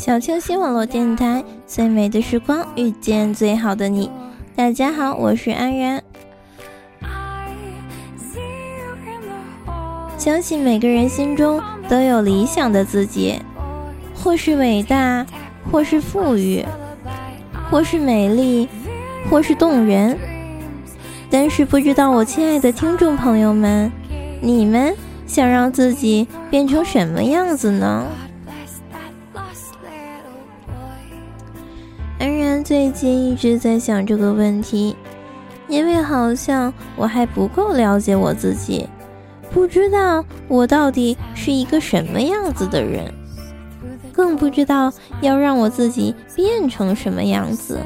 小清新网络电台，最美的时光遇见最好的你。大家好，我是安然。相信每个人心中都有理想的自己，或是伟大，或是富裕，或是美丽，或是动人。但是不知道我亲爱的听众朋友们，你们想让自己变成什么样子呢？安然最近一直在想这个问题，因为好像我还不够了解我自己，不知道我到底是一个什么样子的人，更不知道要让我自己变成什么样子。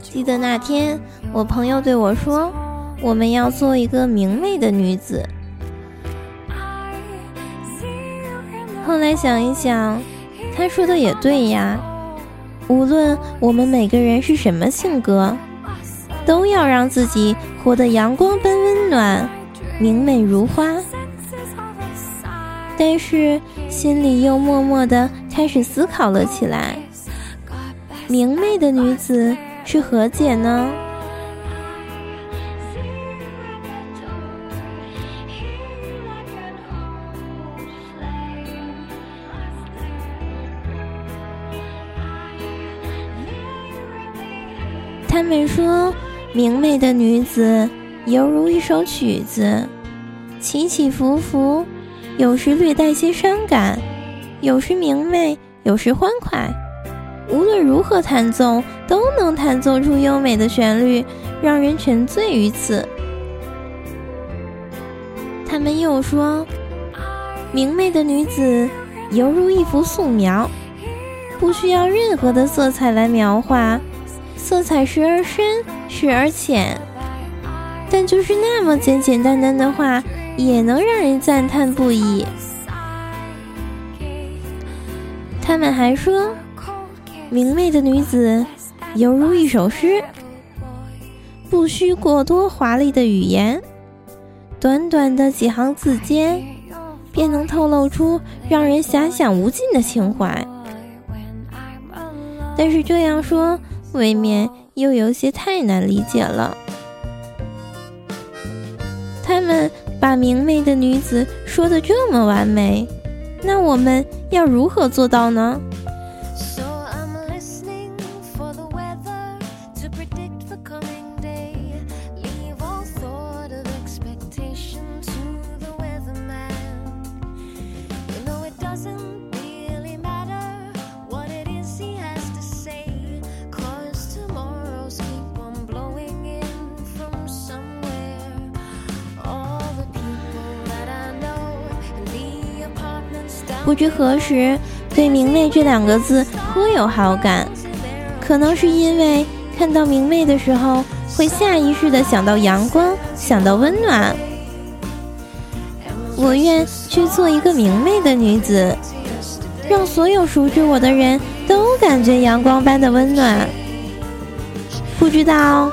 记得那天，我朋友对我说：“我们要做一个明媚的女子。”后来想一想，他说的也对呀。无论我们每个人是什么性格，都要让自己活得阳光般温暖，明媚如花。但是心里又默默地开始思考了起来：明媚的女子是何解呢？他们说，明媚的女子犹如一首曲子，起起伏伏，有时略带些伤感，有时明媚，有时欢快。无论如何弹奏，都能弹奏出优美的旋律，让人沉醉于此。他们又说，明媚的女子犹如一幅素描，不需要任何的色彩来描画。色彩时而深，时而浅，但就是那么简简单单的话，也能让人赞叹不已。他们还说，明媚的女子犹如一首诗，不需过多华丽的语言，短短的几行字间，便能透露出让人遐想无尽的情怀。但是这样说。未免又有些太难理解了。他们把明媚的女子说的这么完美，那我们要如何做到呢？不知何时，对“明媚”这两个字颇有好感，可能是因为看到“明媚”的时候，会下意识的想到阳光，想到温暖。我愿去做一个明媚的女子，让所有熟知我的人都感觉阳光般的温暖。不知道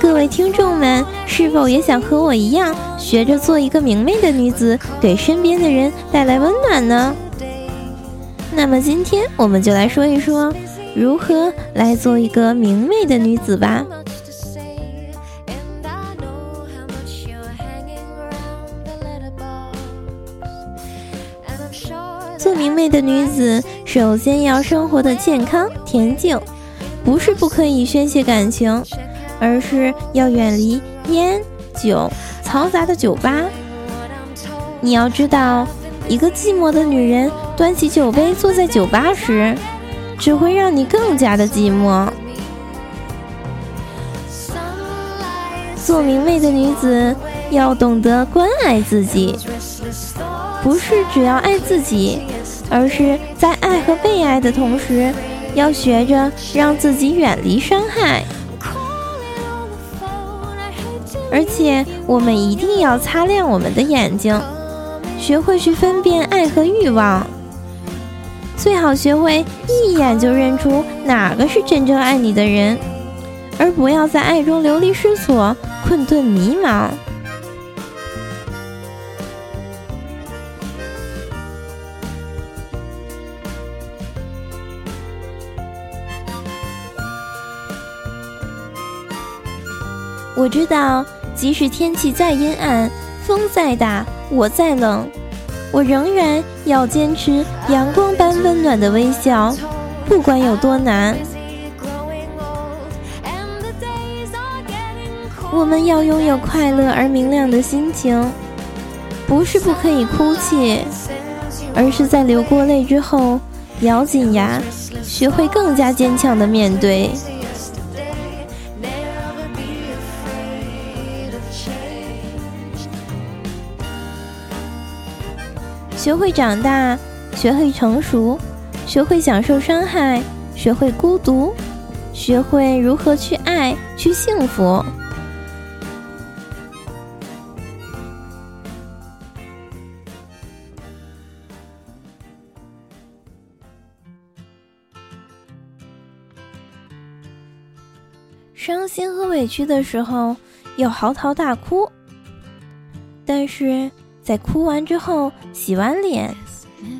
各位听众们是否也想和我一样，学着做一个明媚的女子，给身边的人带来温暖呢？那么今天我们就来说一说，如何来做一个明媚的女子吧。做明媚的女子，首先要生活的健康恬静，不是不可以宣泄感情，而是要远离烟酒嘈杂的酒吧。你要知道，一个寂寞的女人。端起酒杯坐在酒吧时，只会让你更加的寂寞。做明媚的女子要懂得关爱自己，不是只要爱自己，而是在爱和被爱的同时，要学着让自己远离伤害。而且，我们一定要擦亮我们的眼睛，学会去分辨爱和欲望。最好学会一眼就认出哪个是真正爱你的人而不要在爱中流离失所困顿迷茫。我知道即使天气再阴暗风再大我再冷我仍然要坚持阳光般温暖的微笑，不管有多难。我们要拥有快乐而明亮的心情，不是不可以哭泣，而是在流过泪之后，咬紧牙，学会更加坚强的面对。学会长大，学会成熟，学会享受伤害，学会孤独，学会如何去爱，去幸福。伤心和委屈的时候，要嚎啕大哭，但是。在哭完之后，洗完脸，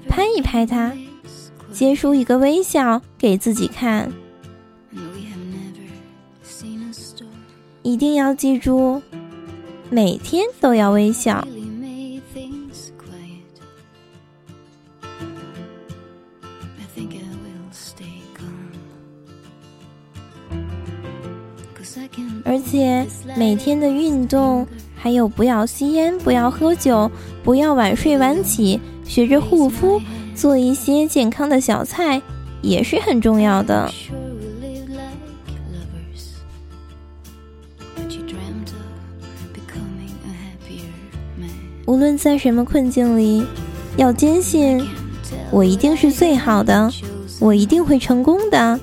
拍一拍它，结束一个微笑给自己看。一定要记住，每天都要微笑。而且每天的运动。还有，不要吸烟，不要喝酒，不要晚睡晚起，学着护肤，做一些健康的小菜，也是很重要的。无论在什么困境里，要坚信，我一定是最好的，我一定会成功的。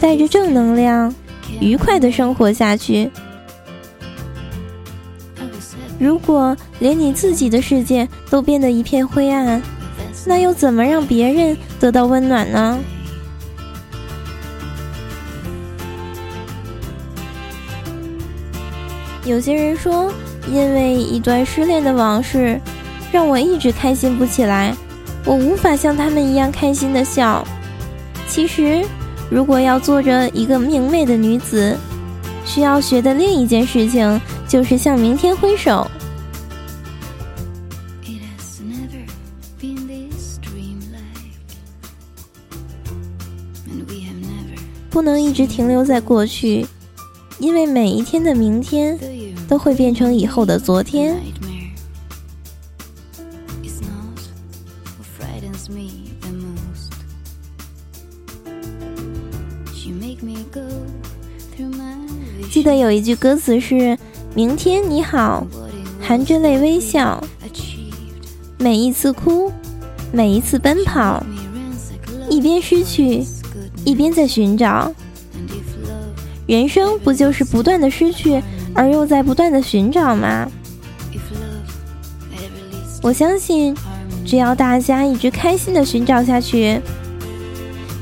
带着正能量，愉快的生活下去。如果连你自己的世界都变得一片灰暗，那又怎么让别人得到温暖呢？有些人说，因为一段失恋的往事，让我一直开心不起来，我无法像他们一样开心的笑。其实，如果要做着一个明媚的女子，需要学的另一件事情。就是向明天挥手，不能一直停留在过去，因为每一天的明天都会变成以后的昨天。记得有一句歌词是。明天你好，含着泪微笑。每一次哭，每一次奔跑，一边失去，一边在寻找。人生不就是不断的失去，而又在不断的寻找吗？我相信，只要大家一直开心的寻找下去，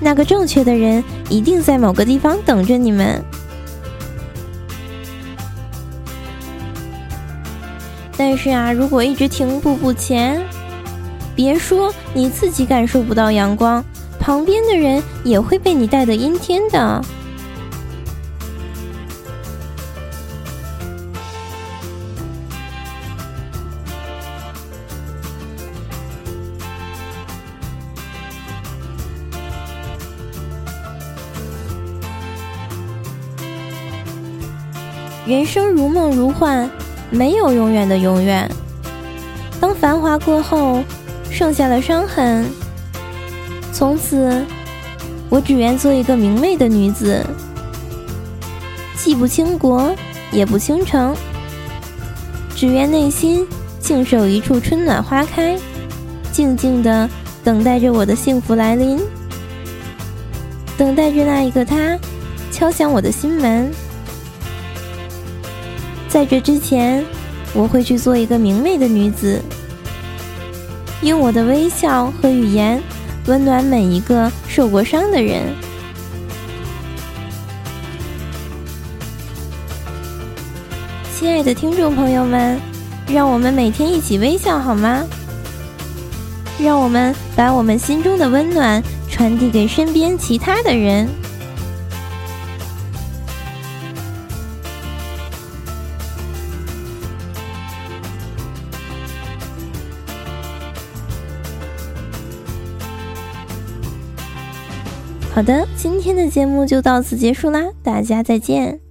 那个正确的人一定在某个地方等着你们。但是啊，如果一直停步不前，别说你自己感受不到阳光，旁边的人也会被你带得阴天的。人生如梦如幻。没有永远的永远。当繁华过后，剩下了伤痕。从此，我只愿做一个明媚的女子，既不倾国，也不倾城，只愿内心静守一处春暖花开，静静的等待着我的幸福来临，等待着那一个他敲响我的心门。在这之前，我会去做一个明媚的女子，用我的微笑和语言温暖每一个受过伤的人。亲爱的听众朋友们，让我们每天一起微笑好吗？让我们把我们心中的温暖传递给身边其他的人。好的，今天的节目就到此结束啦，大家再见。